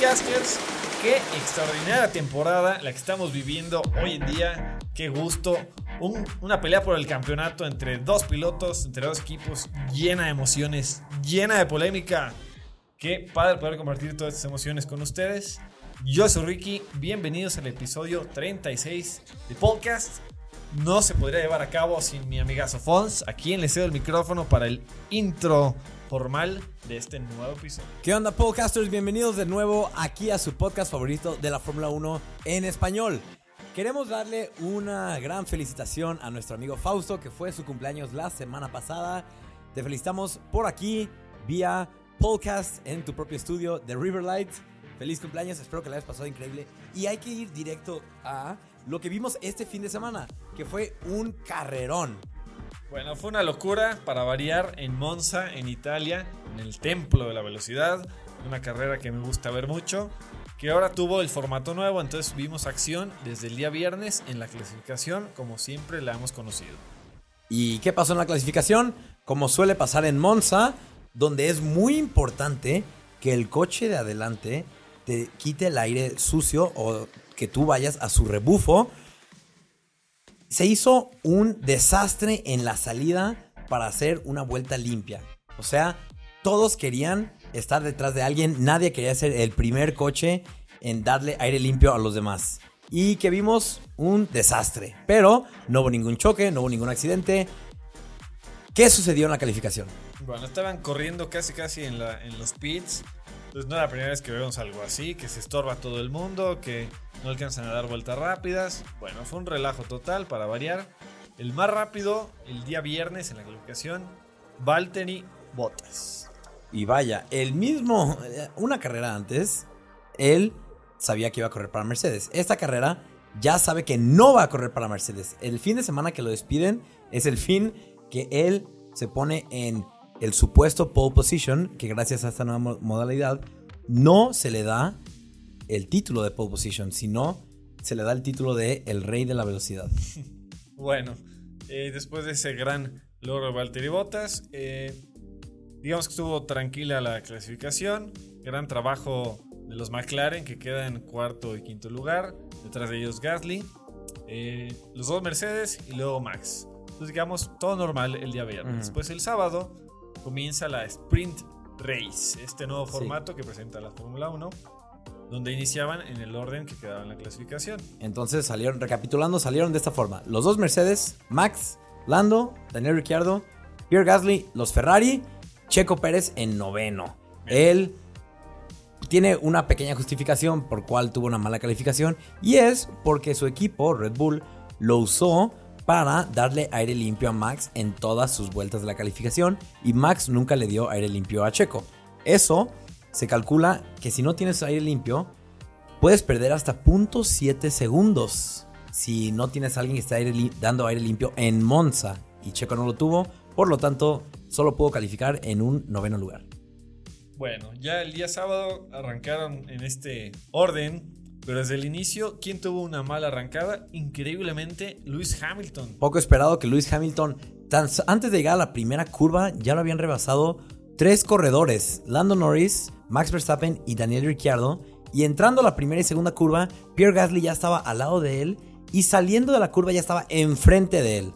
podcasters. Qué extraordinaria temporada la que estamos viviendo hoy en día. Qué gusto. una pelea por el campeonato entre dos pilotos, entre dos equipos, llena de emociones, llena de polémica. Qué padre poder compartir todas estas emociones con ustedes. Yo soy Ricky, bienvenidos al episodio 36 de podcast. No se podría llevar a cabo sin mi amigazo Fons, a quien le cedo el micrófono para el intro formal de este nuevo episodio. ¿Qué onda, podcasters? Bienvenidos de nuevo aquí a su podcast favorito de la Fórmula 1 en español. Queremos darle una gran felicitación a nuestro amigo Fausto, que fue su cumpleaños la semana pasada. Te felicitamos por aquí, vía podcast en tu propio estudio de Riverlight. Feliz cumpleaños, espero que la hayas pasado increíble. Y hay que ir directo a lo que vimos este fin de semana, que fue un carrerón. Bueno, fue una locura para variar en Monza, en Italia, en el templo de la velocidad. Una carrera que me gusta ver mucho. Que ahora tuvo el formato nuevo, entonces vimos acción desde el día viernes en la clasificación, como siempre la hemos conocido. ¿Y qué pasó en la clasificación? Como suele pasar en Monza, donde es muy importante que el coche de adelante te quite el aire sucio o que tú vayas a su rebufo se hizo un desastre en la salida para hacer una vuelta limpia. O sea, todos querían estar detrás de alguien, nadie quería ser el primer coche en darle aire limpio a los demás. Y que vimos un desastre. Pero no hubo ningún choque, no hubo ningún accidente. ¿Qué sucedió en la calificación? Bueno, estaban corriendo casi casi en, los pits. Entonces no es la primera vez que vemos algo así, que se estorba todo el mundo, que no alcanzan a dar vueltas rápidas. Bueno, fue un relajo total para variar. El más rápido el día viernes en la calificación, Valtteri Bottas. Y vaya, el mismo, eh, una carrera antes, él sabía que iba a correr para Mercedes. Esta carrera ya sabe que no va a correr para Mercedes. El fin de semana que lo despiden es el fin que él se pone en el supuesto pole position, que gracias a esta nueva modalidad no se le da el título de pole position, sino se le da el título de el rey de la velocidad. Bueno, eh, después de ese gran logro de Valtteri Bottas, eh, digamos que estuvo tranquila la clasificación, gran trabajo de los McLaren que quedan en cuarto y quinto lugar, detrás de ellos Gasly, eh, los dos Mercedes y luego Max. Entonces digamos todo normal el día viernes. Después el sábado comienza la Sprint Race, este nuevo formato que presenta la Fórmula 1 donde iniciaban en el orden que quedaba en la clasificación. Entonces salieron, recapitulando, salieron de esta forma. Los dos Mercedes, Max, Lando, Daniel Ricciardo, Pierre Gasly, los Ferrari, Checo Pérez en noveno. Él tiene una pequeña justificación por cual tuvo una mala calificación y es porque su equipo, Red Bull, lo usó para darle aire limpio a Max en todas sus vueltas de la calificación y Max nunca le dio aire limpio a Checo. Eso se calcula que si no tienes aire limpio, puedes perder hasta 0.7 segundos. Si no tienes a alguien que está dando aire limpio en Monza y Checo no lo tuvo, por lo tanto, solo puedo calificar en un noveno lugar. Bueno, ya el día sábado arrancaron en este orden, pero desde el inicio, ¿quién tuvo una mala arrancada? Increíblemente, Lewis Hamilton. Poco esperado que Lewis Hamilton, antes de llegar a la primera curva, ya lo habían rebasado tres corredores, Lando Norris, Max Verstappen y Daniel Ricciardo. Y entrando a la primera y segunda curva, Pierre Gasly ya estaba al lado de él y saliendo de la curva ya estaba enfrente de él.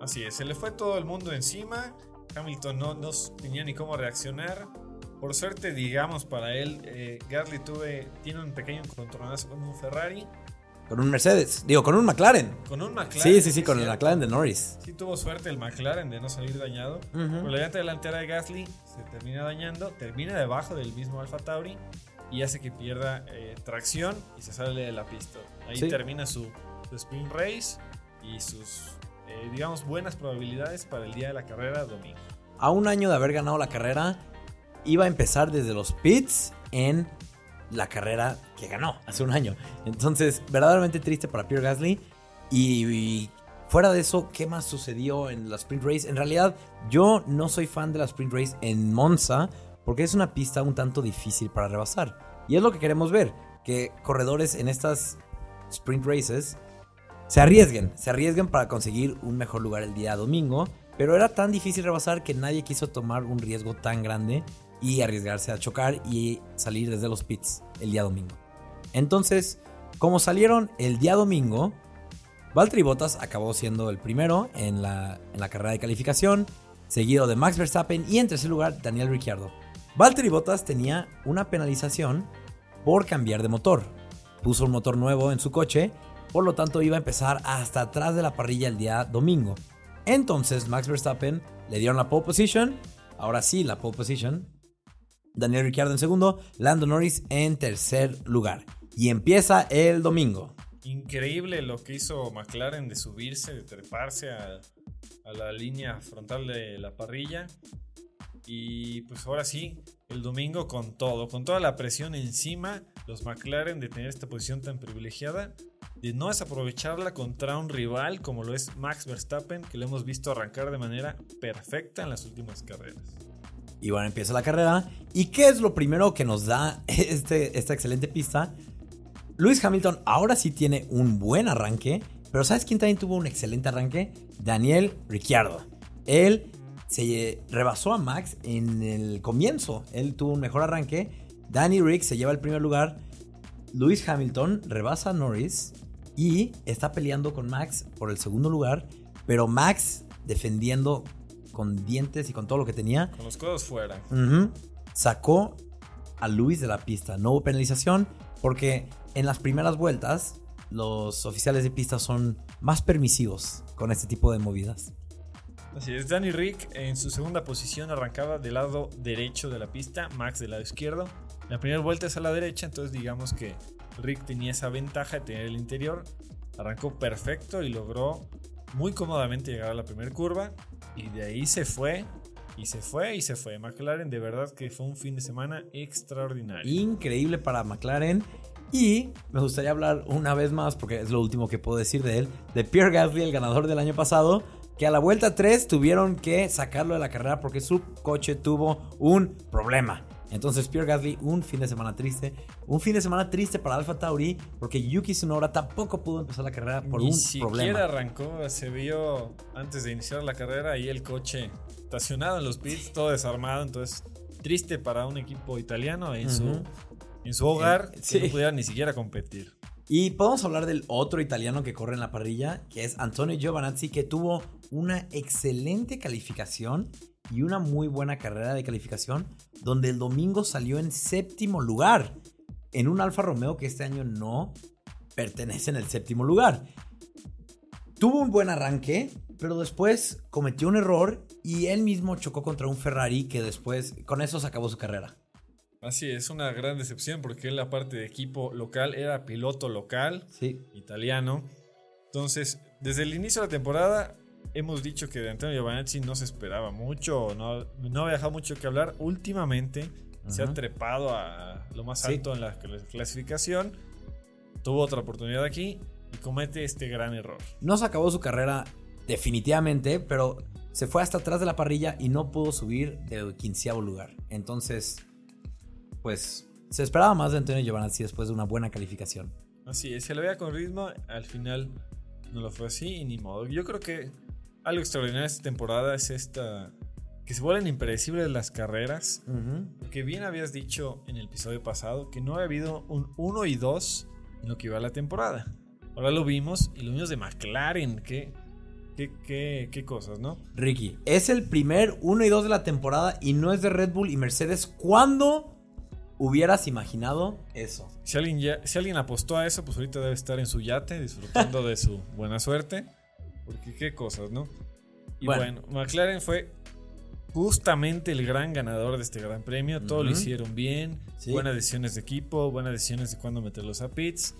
Así es, se le fue todo el mundo encima. Hamilton no, no tenía ni cómo reaccionar. Por suerte, digamos, para él, eh, Gasly tuve, tiene un pequeño controlazo con un Ferrari. Con un Mercedes, digo, con un McLaren. Con un McLaren. Sí, sí, sí, con el McLaren de Norris. Sí, tuvo suerte el McLaren de no salir dañado. Con la llanta delantera de Gasly se termina dañando, termina debajo del mismo Alfa Tauri y hace que pierda eh, tracción y se sale de la pista. Ahí termina su, sprint race y sus, eh, digamos, buenas probabilidades para el día de la carrera domingo. A un año de haber ganado la carrera, iba a empezar desde los pits en la carrera que ganó hace un año. Entonces, verdaderamente triste para Pierre Gasly. Y, fuera de eso, ¿qué más sucedió en la Sprint Race? En realidad, yo no soy fan de la Sprint Race en Monza porque es una pista un tanto difícil para rebasar. Y es lo que queremos ver, que corredores en estas Sprint Races se arriesguen, se arriesguen para conseguir un mejor lugar el día domingo. Pero era tan difícil rebasar que nadie quiso tomar un riesgo tan grande y arriesgarse a chocar y salir desde los pits el día domingo. Entonces, como salieron el día domingo, Valtteri Bottas acabó siendo el primero en la, en la carrera de calificación, seguido de Max Verstappen y en tercer lugar Daniel Ricciardo. Valtteri Bottas tenía una penalización por cambiar de motor. Puso un motor nuevo en su coche, por lo tanto iba a empezar hasta atrás de la parrilla el día domingo. Entonces Max Verstappen le dieron la pole position, ahora sí la pole position. Daniel Ricciardo en segundo, Lando Norris en tercer lugar. Y empieza el domingo. Increíble lo que hizo McLaren de subirse, de treparse a, la línea frontal de la parrilla. Y pues ahora sí, el domingo con todo, con toda la presión encima, los McLaren de tener esta posición tan privilegiada, de no desaprovecharla contra un rival como lo es Max Verstappen, que lo hemos visto arrancar de manera perfecta en las últimas carreras. Y bueno, empieza la carrera. ¿Y qué es lo primero que nos da este, esta excelente pista? Lewis Hamilton ahora sí tiene un buen arranque, pero ¿sabes quién también tuvo un excelente arranque? Daniel Ricciardo. Él se rebasó a Max en el comienzo. Él tuvo un mejor arranque. Danny Rick se lleva el primer lugar. Lewis Hamilton rebasa a Norris y está peleando con Max por el segundo lugar. Pero Max defendiendo con dientes y con todo lo que tenía. Con los codos fuera. Sacó a Luis de la pista. No hubo penalización porque en las primeras vueltas los oficiales de pista son más permisivos con este tipo de movidas. Así es, Danny Rick en su segunda posición arrancaba del lado derecho de la pista, Max del lado izquierdo. La primera vuelta es a la derecha, entonces digamos que Rick tenía esa ventaja de tener el interior. Arrancó perfecto y logró muy cómodamente llegar a la primera curva. Y de ahí se fue, y se fue, y se fue. McLaren de verdad que fue un fin de semana extraordinario. Increíble para McLaren. Y me gustaría hablar una vez más, porque es lo último que puedo decir de él, de Pierre Gasly, el ganador del año pasado, que a la vuelta 3 tuvieron que sacarlo de la carrera porque su coche tuvo un problema. Entonces Pierre Gasly, un fin de semana triste. Un fin de semana triste para Alfa Tauri porque Yuki Tsunoda tampoco pudo empezar la carrera por Ni un siquiera problema. arrancó, se vio antes de iniciar la carrera ahí el coche estacionado en los pits, todo desarmado, entonces triste para un equipo italiano en, su, en su hogar Eh, que sí. no pudiera ni siquiera competir. Y podemos hablar del otro italiano que corre en la parrilla, que es Antonio Giovanazzi, que tuvo una excelente calificación y una muy buena carrera de calificación, donde el domingo salió en séptimo lugar, en un Alfa Romeo que este año no pertenece en el séptimo lugar. Tuvo un buen arranque, pero después cometió un error y él mismo chocó contra un Ferrari que después, con eso se acabó su carrera. Así es, una gran decepción porque él la parte de equipo local era piloto local, Sí. italiano. Entonces, desde el inicio de la temporada hemos dicho que de Antonio Giovanazzi no se esperaba mucho, no, no había dejado mucho que hablar. Últimamente se ha trepado a lo más Sí. alto en la cl- clasificación. Tuvo otra oportunidad aquí y comete este gran error. No se acabó su carrera definitivamente, pero se fue hasta atrás de la parrilla y no pudo subir del quinceavo lugar. Entonces, pues se esperaba más de Antonio Giovanazzi después de una buena calificación. Así es, se le veía con ritmo, al final no lo fue así y ni modo. Yo creo que algo extraordinario de esta temporada es esta que se vuelven impredecibles las carreras. Que bien habías dicho en el episodio pasado que no había habido un 1 y 2 en lo que iba la temporada. Ahora lo vimos y lo vimos de McLaren. Qué, qué, qué, qué cosas, ¿no? Ricky, es el primer 1 y 2 de la temporada y no es de Red Bull y Mercedes. ¿Cuándo hubieras imaginado eso? Si alguien, ya, si alguien apostó a eso, pues ahorita debe estar en su yate disfrutando de su buena suerte. Porque qué cosas, ¿no? Y Bueno. bueno, McLaren fue justamente el gran ganador de este gran premio. Todo lo hicieron bien. Sí. Buenas decisiones de equipo, buenas decisiones de cuándo meterlos a pits.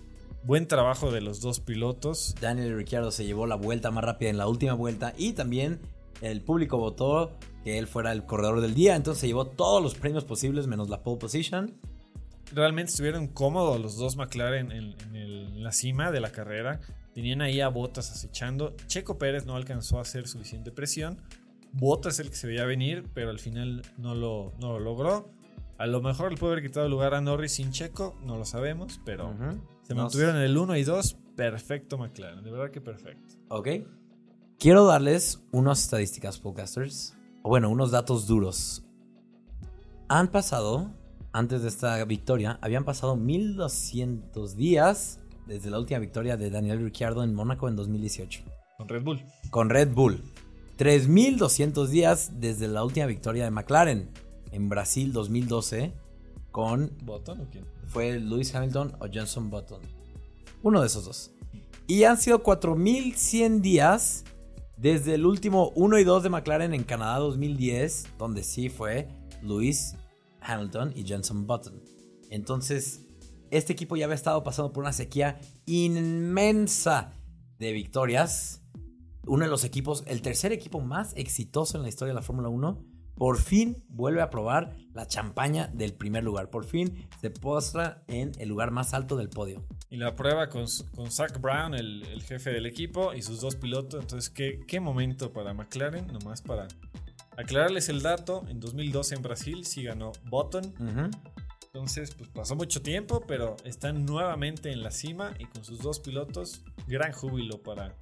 Buen trabajo de los dos pilotos. Daniel Ricciardo se llevó la vuelta más rápida en la última vuelta y también el público votó que él fuera el corredor del día, entonces se llevó todos los premios posibles menos la pole position. Realmente estuvieron cómodos los dos McLaren en, en el- en la cima de la carrera. Tenían ahí a Bottas acechando. Checo Pérez no alcanzó a hacer suficiente presión. Bottas es el que se veía venir, pero al final no lo, no lo logró. A lo mejor le puede haber quitado el lugar a Norris sin Checo, no lo sabemos, pero se Nos- mantuvieron en el 1 y 2. Perfecto McLaren, de verdad que perfecto. Ok. Quiero darles unas estadísticas, podcasters. O bueno, unos datos duros. Han pasado, antes de esta victoria, habían pasado 1200 días desde la última victoria de Daniel Ricciardo en Mónaco en 2018. Con Red Bull. Con Red Bull. 3200 días desde la última victoria de McLaren en Brasil 2012 con... ¿Button o quién? Fue Lewis Hamilton o Johnson Button. Uno de esos dos. Y han sido 4100 días desde el último 1 y 2 de McLaren en Canadá 2010, donde sí fue Lewis Hamilton y Johnson Button. Entonces, este equipo ya había estado pasando por una sequía inmensa de victorias. Uno de los equipos, el tercer equipo más exitoso en la historia de la Fórmula 1, por fin vuelve a probar la champaña del primer lugar. Por fin se postra en el lugar más alto del podio. Y la prueba con, con Zach Brown, el, el, jefe del equipo, y sus dos pilotos. Entonces, ¿qué, qué momento para McLaren? Nomás para aclararles el dato. En 2012 en Brasil sí ganó Button. Entonces, pues pasó mucho tiempo, pero están nuevamente en la cima y con sus dos pilotos, gran júbilo para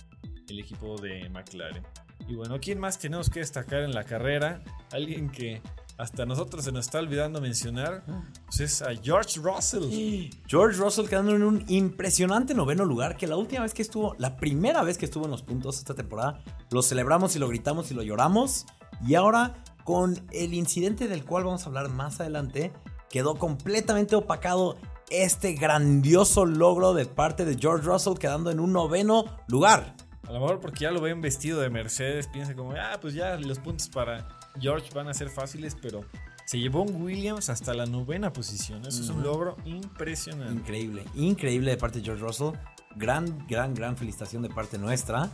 el equipo de McLaren. Y bueno, ¿quién más tenemos que destacar en la carrera? Alguien que hasta nosotros se nos está olvidando mencionar, pues es a George Russell. George Russell quedando en un impresionante noveno lugar, que la última vez que estuvo, la primera vez que estuvo en los puntos esta temporada, lo celebramos y lo gritamos y lo lloramos. Y ahora, con el incidente del cual vamos a hablar más adelante, quedó completamente opacado este grandioso logro de parte de George Russell quedando en un noveno lugar. A lo mejor porque ya lo ven vestido de Mercedes, piensa como, ah, pues ya los puntos para George van a ser fáciles, pero se llevó un Williams hasta la novena posición. Eso es un logro impresionante. Increíble, increíble de parte de George Russell. Gran, gran, gran felicitación de parte nuestra.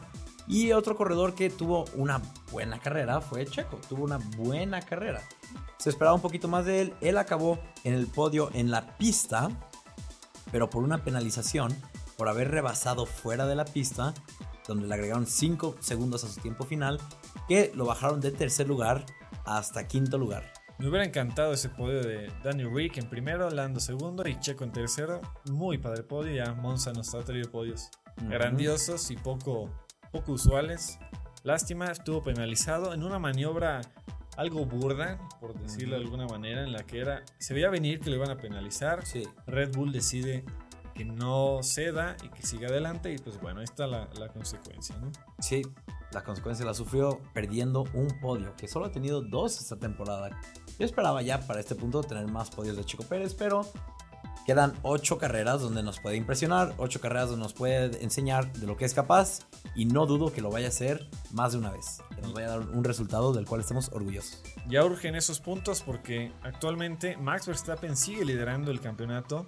Y otro corredor que tuvo una buena carrera fue Checo. Tuvo una buena carrera. Se esperaba un poquito más de él. Él acabó en el podio en la pista, pero por una penalización, por haber rebasado fuera de la pista, donde le agregaron 5 segundos a su tiempo final, que lo bajaron de tercer lugar hasta quinto lugar. Me hubiera encantado ese podio de Danny Rick en primero, Lando segundo y Checo en tercero. Muy padre podio. Ya Monza nos ha traído podios grandiosos y poco, poco usuales. Lástima, estuvo penalizado en una maniobra algo burda, por decirlo de alguna manera, en la que era. Se veía venir que lo iban a penalizar. Sí. Red Bull decide que no ceda y que siga adelante. Y pues bueno, ahí está la, la consecuencia, ¿no? Sí, la consecuencia la sufrió perdiendo un podio, que solo ha tenido dos esta temporada. Yo esperaba ya para este punto tener más podios de Chico Pérez, pero quedan ocho carreras donde nos puede impresionar, ocho carreras donde nos puede enseñar de lo que es capaz y no dudo que lo vaya a hacer más de una vez, que nos vaya a dar un resultado del cual estemos orgullosos. Ya urgen esos puntos porque actualmente Max Verstappen sigue liderando el campeonato,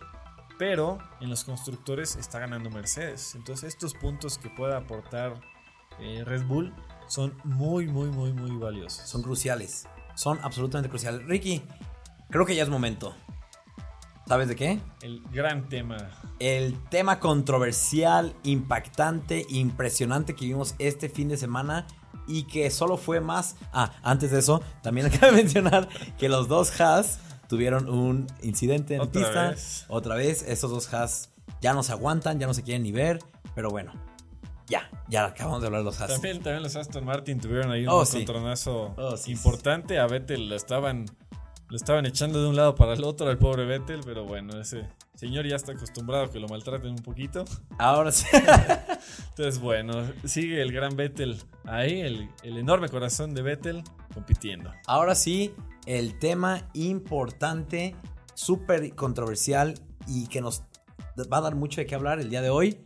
pero en los constructores está ganando Mercedes. Entonces estos puntos que pueda aportar eh, Red Bull son muy, muy, muy, muy valiosos. Son cruciales, son absolutamente cruciales. Ricky, creo que ya es momento. ¿Sabes de qué? El gran tema. El tema controversial, impactante, impresionante que vimos este fin de semana y que solo fue más... Ah, antes de eso, también acabo de mencionar que los dos Haas tuvieron un incidente en Otra pista. vez. Otra vez, estos dos Haas ya no se aguantan, ya no se quieren ni ver, pero bueno, ya, ya acabamos de hablar de los Haas. También, también los Aston Martin tuvieron ahí un Oh, sí. Oh, sí, importante. A Vettel lo estaban, lo estaban echando de un lado para el otro al pobre Vettel, pero bueno, ese señor ya está acostumbrado a que lo maltraten un poquito. Ahora sí. Entonces, bueno, sigue el gran Vettel ahí, el, el enorme corazón de Vettel compitiendo. Ahora sí, el tema importante, súper controversial y que nos va a dar mucho de qué hablar el día de hoy.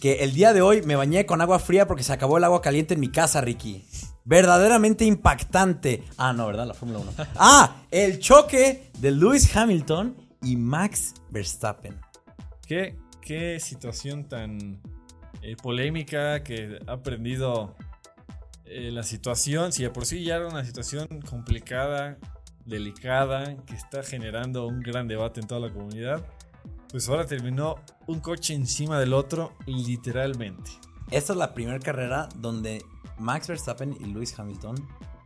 Que el día de hoy me bañé con agua fría porque se acabó el agua caliente en mi casa, Ricky. Verdaderamente impactante. Ah, no, ¿verdad? La Fórmula 1. Ah, el choque de Lewis Hamilton y Max Verstappen. ¿Qué, qué situación tan eh, polémica que ha aprendido eh, la situación? Si de por sí ya era una situación complicada, delicada, que está generando un gran debate en toda la comunidad, pues ahora terminó un coche encima del otro, literalmente. Esta es la primera carrera donde Max Verstappen y Lewis Hamilton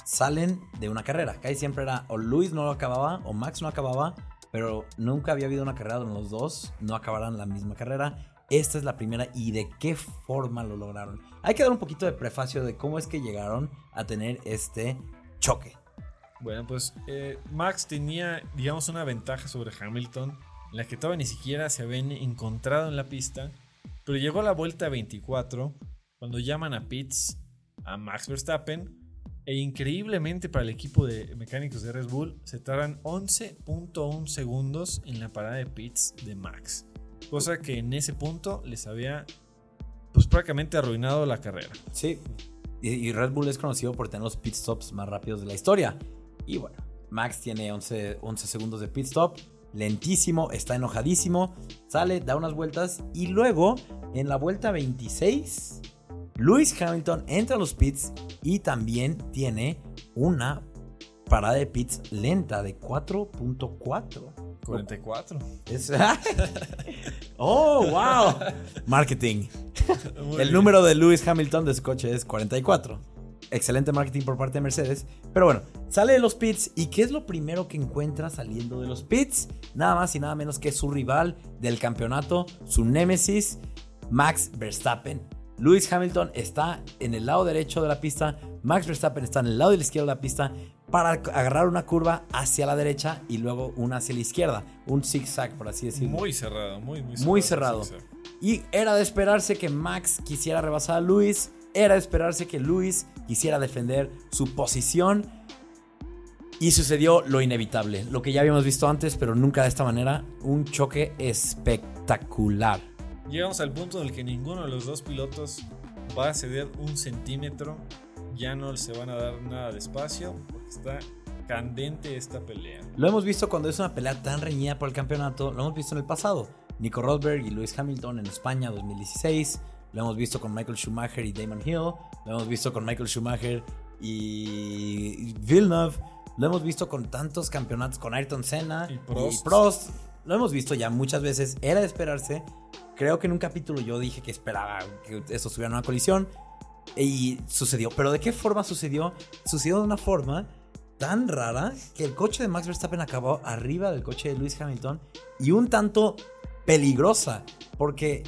salen de una carrera. Casi siempre era o Lewis no lo acababa o Max no acababa, pero nunca había habido una carrera donde los dos no acabaran la misma carrera. Esta es la primera y de qué forma lo lograron. Hay que dar un poquito de prefacio de cómo es que llegaron a tener este choque. Bueno, pues eh, Max tenía, digamos, una ventaja sobre Hamilton, en la que todavía ni siquiera se habían encontrado en la pista, pero llegó a la vuelta 24 cuando llaman a Pitts a Max Verstappen e increíblemente para el equipo de mecánicos de Red Bull se tardan 11.1 segundos en la parada de Pitts de Max, cosa que en ese punto les había pues prácticamente arruinado la carrera. Sí, y, y Red Bull es conocido por tener los pit stops más rápidos de la historia. Y bueno, Max tiene 11, 11 segundos de pit stop, lentísimo, está enojadísimo, sale, da unas vueltas y luego en la vuelta 26, Lewis Hamilton entra a los pits y también tiene una parada de pits lenta de 4.4. 44. Es- oh, wow. Marketing. Muy El bien. número de Lewis Hamilton de su coche es 44. Excelente marketing por parte de Mercedes. Pero bueno, sale de los pits y ¿qué es lo primero que encuentra saliendo de los pits? Nada más y nada menos que su rival del campeonato, su némesis, Max Verstappen. Lewis Hamilton está en el lado derecho de la pista, Max Verstappen está en el lado de la izquierda de la pista para agarrar una curva hacia la derecha y luego una hacia la izquierda. Un zigzag, por así decirlo. Muy cerrado, muy, muy cerrado. Muy cerrado. Y era de esperarse que Max quisiera rebasar a Luis. Era de esperarse que Luis quisiera defender su posición. Y sucedió lo inevitable. Lo que ya habíamos visto antes, pero nunca de esta manera. Un choque espectacular. Llegamos al punto en el que ninguno de los dos pilotos va a ceder un centímetro. Ya no se van a dar nada de espacio porque está candente esta pelea. Lo hemos visto cuando es una pelea tan reñida por el campeonato. Lo hemos visto en el pasado. Nico Rosberg y Lewis Hamilton en España 2016. Lo hemos visto con Michael Schumacher y Damon Hill. Lo hemos visto con Michael Schumacher y Villeneuve. Lo hemos visto con tantos campeonatos, con Ayrton Senna Y Prost. y Prost. Lo hemos visto ya muchas veces. Era de esperarse. Creo que en un capítulo yo dije que esperaba que estos tuvieran una colisión. Y sucedió. Pero ¿de qué forma sucedió? Sucedió de una forma tan rara que el coche de Max Verstappen acabó arriba del coche de Lewis Hamilton y un tanto peligrosa. Porque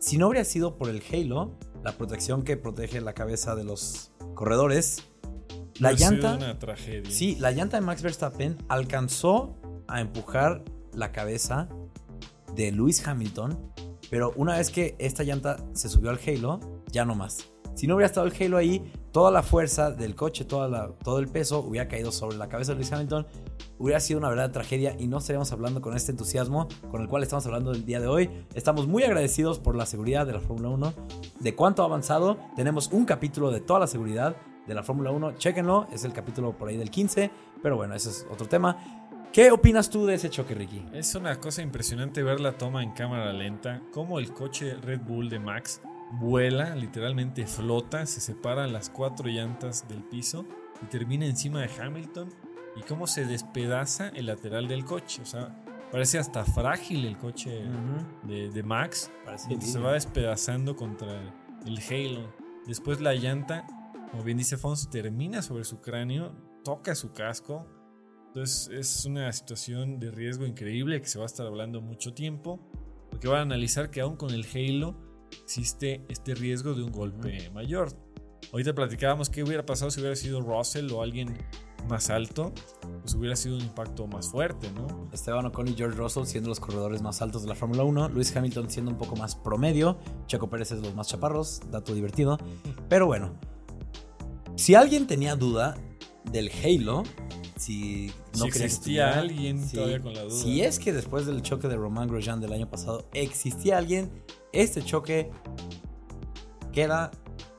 si no habría sido por el Halo, la protección que protege la cabeza de los corredores, la sido llanta... una tragedia. Sí, la llanta de Max Verstappen alcanzó a empujar la cabeza de Lewis Hamilton, pero una vez que esta llanta se subió al Halo, ya no más. Si no hubiera estado el Halo ahí, toda la fuerza del coche, toda la- todo el peso hubiera caído sobre la cabeza de Lewis Hamilton. Hubiera sido una verdadera tragedia y no estaríamos hablando con este entusiasmo con el cual estamos hablando el día de hoy. Estamos muy agradecidos por la seguridad de la Fórmula 1, de cuánto ha avanzado. Tenemos un capítulo de toda la seguridad de la Fórmula 1. Chéquenlo, es el capítulo por ahí del 15, pero bueno, ese es otro tema. ¿Qué opinas tú de ese choque, Ricky? Es una cosa impresionante ver la toma en cámara lenta, cómo el coche Red Bull de Max vuela, literalmente flota, se separan las cuatro llantas del piso y termina encima de Hamilton y cómo se despedaza el lateral del coche. O sea, parece hasta frágil el coche de, de Max. Y se va despedazando contra el Halo. Después la llanta, como bien dice Fons, termina sobre su cráneo, toca su casco. Entonces es una situación de riesgo increíble que se va a estar hablando mucho tiempo. Porque van a analizar que aún con el Halo existe este riesgo de un golpe mayor. Ahorita platicábamos qué hubiera pasado si hubiera sido Russell o alguien más alto. Pues hubiera sido un impacto más fuerte, ¿no? Esteban Ocon y George Russell siendo los corredores más altos de la Fórmula 1, Lewis Hamilton siendo un poco más promedio, Checo Pérez es los más chaparros, dato divertido. Pero bueno, si alguien tenía duda del Halo, si no Si que existía estuviera, alguien todavía con la duda. Si es que después del choque de Romain Grosjean del año pasado existía alguien, este choque queda.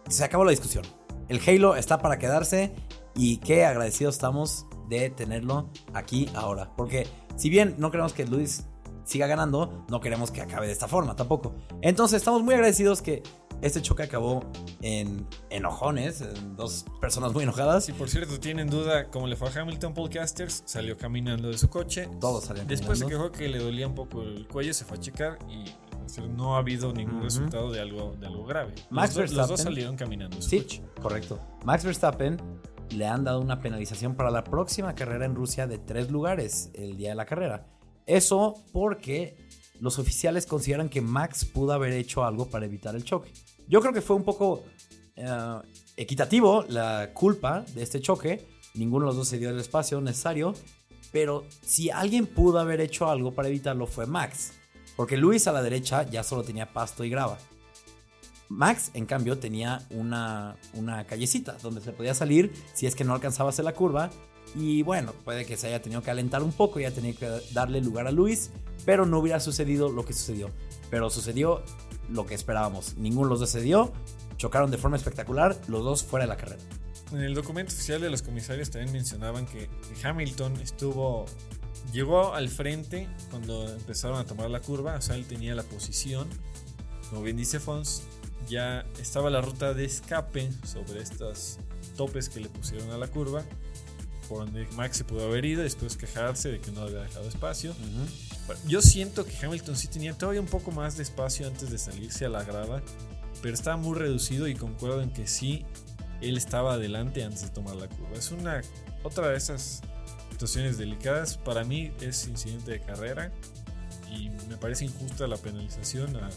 Se acabó la discusión. El Halo está para quedarse y qué agradecidos estamos de tenerlo aquí ahora. Porque si bien no queremos que Luis siga ganando, no queremos que acabe de esta forma tampoco. Entonces estamos muy agradecidos que este choque acabó en enojones, en dos personas muy enojadas. Si por cierto tienen duda cómo le fue a Hamilton Podcasters, salió caminando de su coche. Todos salían Después se quejó que le dolía un poco el cuello, se fue a checar y no ha habido ningún resultado de algo, de algo grave. Max los, do- los dos Verstappen- salieron caminando Sí, coche. correcto. Max Verstappen le han dado una penalización para la próxima carrera en Rusia de tres lugares el día de la carrera. Eso porque los oficiales consideran que Max pudo haber hecho algo para evitar el choque. Yo creo que fue un poco eh, equitativo la culpa de este choque ninguno de los dos se dio el espacio necesario, pero si alguien pudo haber hecho algo para evitarlo fue Max, porque Luis a la derecha ya solo tenía pasto y grava. Max, en cambio, tenía una, una callecita donde se podía salir si es que no alcanzaba a hacer la curva. Y bueno, puede que se haya tenido que alentar un poco, ya tenía que darle lugar a Luis, pero no hubiera sucedido lo que sucedió. Pero sucedió lo que esperábamos. Ninguno los decidió, chocaron de forma espectacular, los dos fuera de la carrera. En el documento oficial de los comisarios también mencionaban que Hamilton estuvo llegó al frente cuando empezaron a tomar la curva, o sea, él tenía la posición. Como bien dice Fons, ya estaba la ruta de escape sobre estos topes que le pusieron a la curva, por donde Max se pudo haber ido y después quejarse de que no había dejado espacio. Yo siento que Hamilton sí tenía todavía un poco más de espacio antes de salirse a la grava, pero estaba muy reducido y concuerdo en que sí, él estaba adelante antes de tomar la curva. Es una otra de esas situaciones delicadas. Para mí es incidente de carrera y me parece injusta la penalización a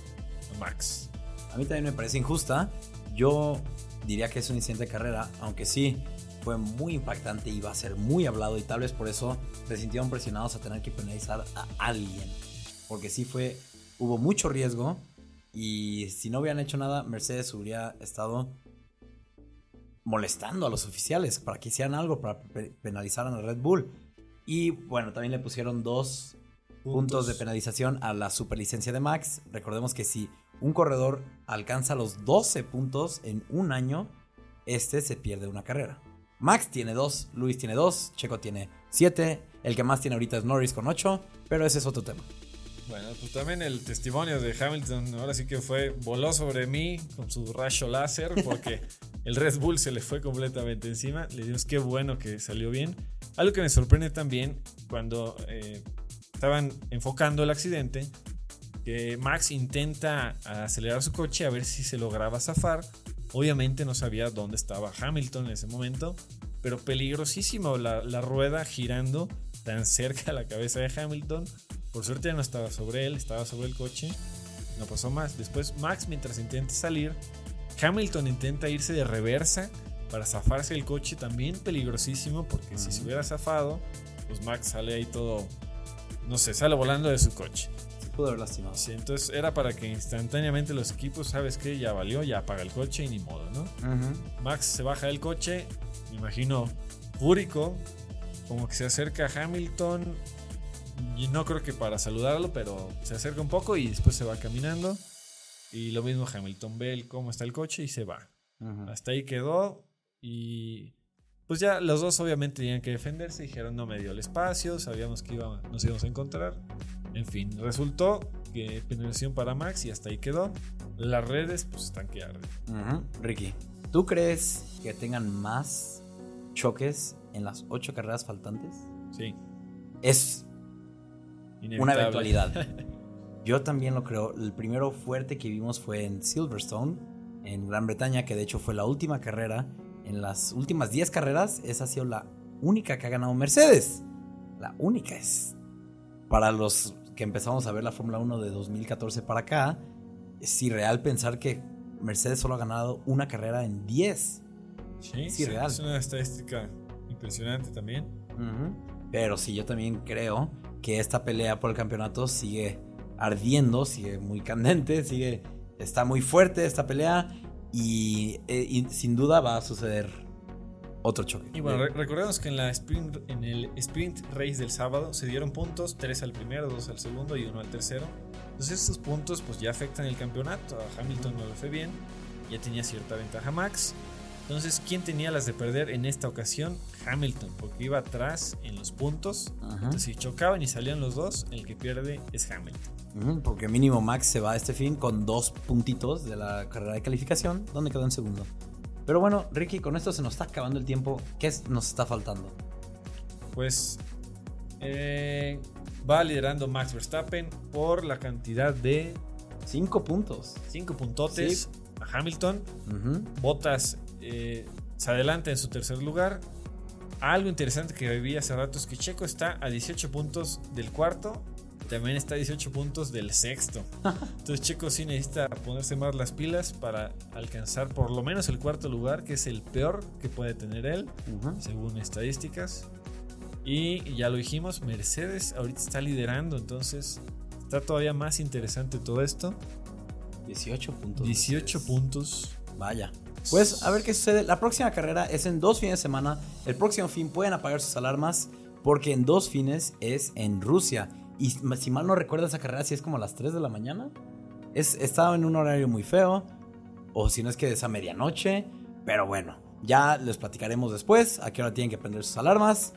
Max. A mí también me parece injusta. Yo diría que es un incidente de carrera, aunque sí fue muy impactante y va a ser muy hablado y tal vez por eso se sintieron presionados a tener que penalizar a alguien. Porque sí fue, hubo mucho riesgo y si no hubieran hecho nada, Mercedes hubiera estado molestando a los oficiales para que hicieran algo, para penalizar a Red Bull. Y bueno, también le pusieron dos puntos de penalización a la superlicencia de Max. Recordemos que si un corredor alcanza los 12 puntos en un año, este se pierde una carrera. Max tiene 2, Luis tiene 2, Checo tiene 7, el que más tiene ahorita es Norris con 8, pero ese es otro tema. Bueno, pues también el testimonio de Hamilton ahora sí que fue, voló sobre mí con su rayo láser porque el Red Bull se le fue completamente encima. Le dimos qué bueno que salió bien. Algo que me sorprende también cuando eh, estaban enfocando el accidente Max intenta acelerar su coche a ver si se lograba zafar. Obviamente no sabía dónde estaba Hamilton en ese momento, pero peligrosísimo la, la rueda girando tan cerca a la cabeza de Hamilton. Por suerte no estaba sobre él, estaba sobre el coche. No pasó más. Después Max mientras intenta salir, Hamilton intenta irse de reversa para zafarse el coche, también peligrosísimo porque si se hubiera zafado, pues Max sale ahí todo, no sé, sale volando de su coche pudo haber lastimado. Sí, entonces era para que instantáneamente los equipos, ¿sabes qué? Ya valió, ya apaga el coche y ni modo, ¿no? Max se baja del coche, me imagino fúrico, como que se acerca a Hamilton. Y no creo que para saludarlo, pero se acerca un poco y después se va caminando. Y lo mismo Hamilton ve cómo está el coche y se va. Hasta ahí quedó. Y pues ya los dos obviamente tenían que defenderse. Dijeron, no me dio el espacio, sabíamos que iba, nos íbamos a encontrar. En fin, resultó que penalización para Max y hasta ahí quedó. Las redes pues están que arden. Ricky, ¿tú crees que tengan más choques en las ocho carreras faltantes? Sí. Es una eventualidad. Yo también lo creo. El primero fuerte que vimos fue en Silverstone, en Gran Bretaña, que de hecho fue la última carrera. En las últimas 10 carreras, esa ha sido la única que ha ganado Mercedes. La única es para los que empezamos a ver la Fórmula 1 de 2014 para acá, es irreal pensar que Mercedes solo ha ganado una carrera en 10. Sí, es irreal. es una estadística impresionante también. Pero sí, yo también creo que esta pelea por el campeonato sigue ardiendo, sigue muy candente, sigue, está muy fuerte esta pelea y eh, sin duda va a suceder otro choque. Y bueno, recordemos que en, la sprint, en el sprint race del sábado se dieron puntos, tres al primero, dos al segundo y uno al tercero. Entonces estos puntos pues ya afectan el campeonato. A Hamilton no le fue bien, ya tenía cierta ventaja Max. Entonces, ¿quién tenía las de perder en esta ocasión? Hamilton, porque iba atrás en los puntos. Entonces, si chocaban y salían los dos, el que pierde es Hamilton. porque mínimo Max se va a este fin con dos puntitos de la carrera de calificación, donde quedó en segundo. Pero bueno, Ricky, con esto se nos está acabando el tiempo. ¿Qué nos está faltando? Pues eh, va liderando Max Verstappen por la cantidad de... Cinco puntos. Cinco puntotes a Hamilton. Botas eh, se adelanta en su tercer lugar. Algo interesante que vi hace rato es que Checo está a 18 puntos del cuarto también está a 18 puntos del sexto. Entonces Checo sí necesita ponerse más las pilas para alcanzar por lo menos el cuarto lugar, que es el peor que puede tener él, según estadísticas. Y ya lo dijimos, Mercedes ahorita está liderando, entonces está todavía más interesante todo esto. 18 puntos. 18 puntos. Vaya. Pues a ver qué sucede. La próxima carrera es en dos fines de semana. El próximo fin pueden apagar sus alarmas porque en dos fines es en Rusia. Y si mal no recuerdo esa carrera, si es como a las 3 de la mañana. Es, estaba en un horario muy feo. O si no es que es a medianoche. Pero bueno, ya les platicaremos después a qué hora tienen que prender sus alarmas.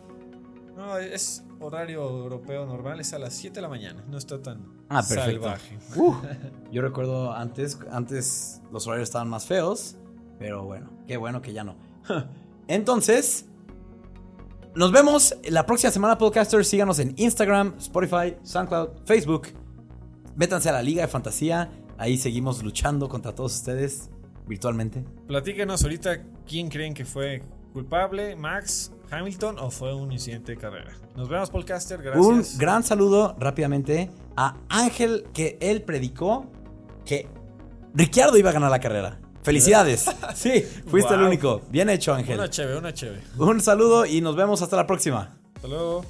No, es horario europeo normal, es a las 7 de la mañana. No está tan ah, perfecto. salvaje. Uh, yo recuerdo antes, antes los horarios estaban más feos. Pero bueno, qué bueno que ya no. Entonces, nos vemos la próxima semana, podcasters. Síganos en Instagram, Spotify, SoundCloud, Facebook. Métanse a la Liga de Fantasía. Ahí seguimos luchando contra todos ustedes virtualmente. Platíquenos ahorita quién creen que fue culpable, Max, Hamilton o fue un incidente de carrera. Nos vemos, podcaster. Gracias. Un gran saludo rápidamente a Ángel, que él predicó que Ricciardo iba a ganar la carrera. Felicidades. Sí, fuiste el único. Bien hecho, Ángel. Una chévere, una chévere. Un saludo y nos vemos hasta la próxima. Hasta luego.